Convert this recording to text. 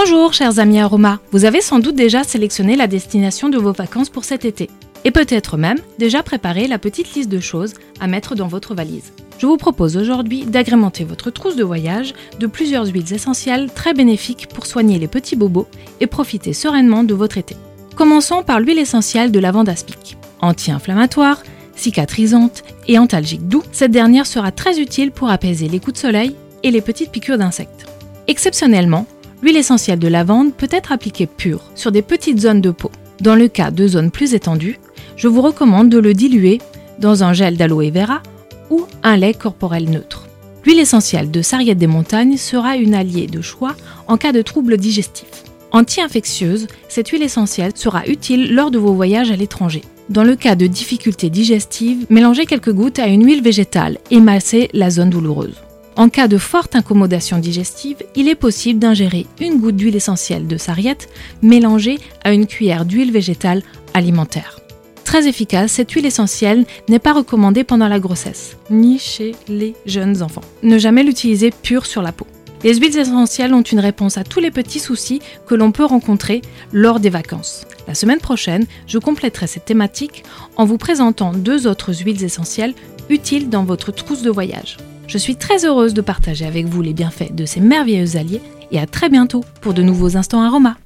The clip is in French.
Bonjour chers amis Aroma, vous avez sans doute déjà sélectionné la destination de vos vacances pour cet été. Et peut-être même déjà préparé la petite liste de choses à mettre dans votre valise. Je vous propose aujourd'hui d'agrémenter votre trousse de voyage de plusieurs huiles essentielles très bénéfiques pour soigner les petits bobos et profiter sereinement de votre été. Commençons par l'huile essentielle de lavande aspic. Anti-inflammatoire, cicatrisante et antalgique doux, cette dernière sera très utile pour apaiser les coups de soleil et les petites piqûres d'insectes. Exceptionnellement, l'huile essentielle de lavande peut être appliquée pure sur des petites zones de peau. Dans le cas de zones plus étendues, je vous recommande de le diluer dans un gel d'aloe vera ou un lait corporel neutre. L'huile essentielle de sarriette des montagnes sera une alliée de choix en cas de troubles digestifs. Anti-infectieuse, cette huile essentielle sera utile lors de vos voyages à l'étranger. Dans le cas de difficultés digestives, mélangez quelques gouttes à une huile végétale et massez la zone douloureuse. En cas de forte incommodation digestive, il est possible d'ingérer une goutte d'huile essentielle de sarriette mélangée à une cuillère d'huile végétale alimentaire. Très efficace, cette huile essentielle n'est pas recommandée pendant la grossesse, ni chez les jeunes enfants. Ne jamais l'utiliser pure sur la peau. Les huiles essentielles ont une réponse à tous les petits soucis que l'on peut rencontrer lors des vacances. La semaine prochaine, je compléterai cette thématique en vous présentant deux autres huiles essentielles utiles dans votre trousse de voyage. Je suis très heureuse de partager avec vous les bienfaits de ces merveilleux alliés et à très bientôt pour de nouveaux instants aromas.